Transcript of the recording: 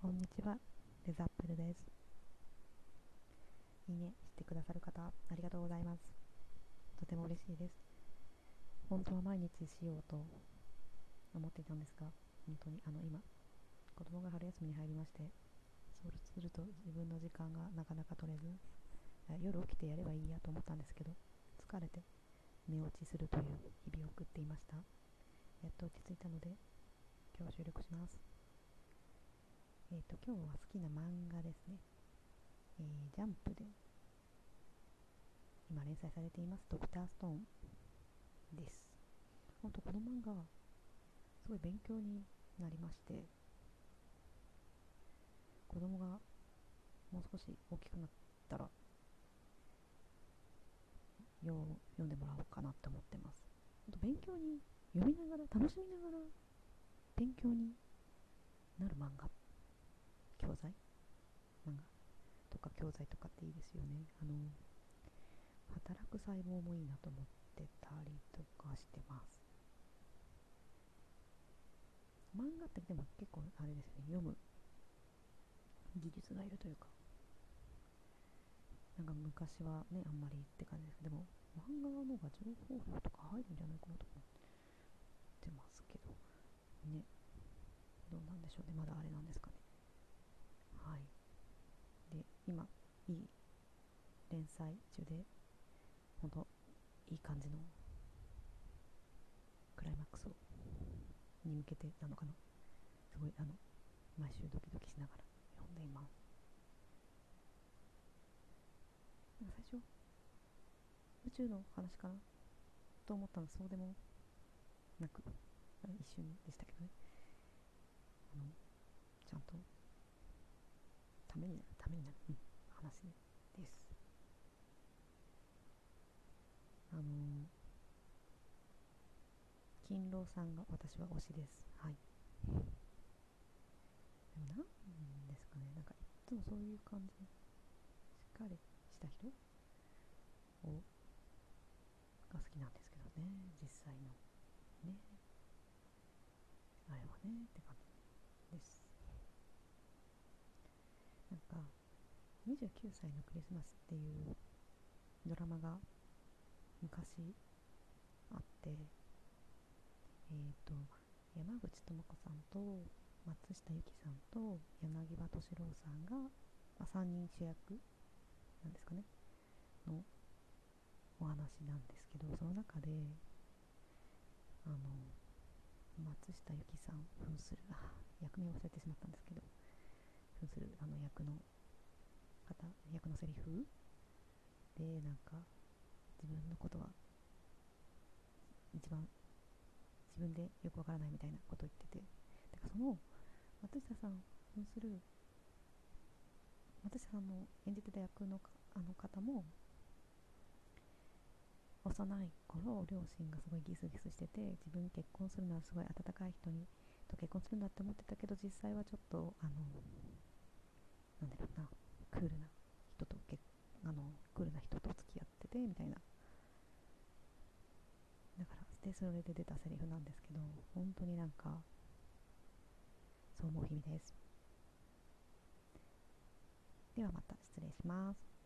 こんにちは、レザップルです。いいねしてくださる方、ありがとうございます。とても嬉しいです。本当は毎日しようと思っていたんですが、本当にあの今、子供が春休みに入りまして、そうすると自分の時間がなかなか取れず、夜起きてやればいいやと思ったんですけど、疲れて寝落ちするという日々を送っていました。やっと落ち着いたので、今日は収録します。えっ、ー、と、今日は好きな漫画ですね。えー、ジャンプで、今連載されています、ドクターストーンです。ほんと、この漫画は、すごい勉強になりまして、子供がもう少し大きくなったら、よう読んでもらおうかなって思ってます。ほんと勉強に読みながら楽しみながら勉強になる漫画教材漫画とか教材とかっていいですよね。あの働く細胞もいいなと思ってたりとかしてます。漫画ってでも結構あれですよね。読む技術がいるというか。なんか昔はねあんまりって感じですでも漫画の方が情報量とか入るんじゃないかなと思ってますけど。ね。どうなんでしょうね。まだあれなんですかねはいで今いい連載中で本当いい感じのクライマックスをに向けてなのかな。すごいあの毎週ドキドキしながら読んでいますな最初宇宙の話かなと思ったのそうでもなく一瞬でしたけどねあのちゃんとためになるためになる、うん、話です。あの勤労さんが私は推しです。はい。でもなんですかね。なんかいつもそういう感じしっかりした人をが好きなんですけどね。実際の。ね。あれはね。って感じですなんか。29歳のクリスマスっていうドラマが昔あってえっ、ー、と山口智子さんと松下由紀さんと柳葉敏郎さんが、まあ、3人主役なんですかね。のお話なんですけどその中であの松下由紀さん扮するあ役名忘れてしまったんですけど扮するあの役の方役のセリフでなんか自分のことは一番自分でよくわからないみたいなことを言ってて。だからその松下さん扮する松下さんの演じてた役のあの方も幼い頃両親がすごいギスギスしてて自分結婚するのはすごい温かい人にと結婚するんだって思ってたけど実際はちょっとあのなんだろうなクールな人と結あのクールな人と付き合っててみたいな。だからでそれで出たセリフなんですけど本当になんかそう思う日々です。ではまた失礼します。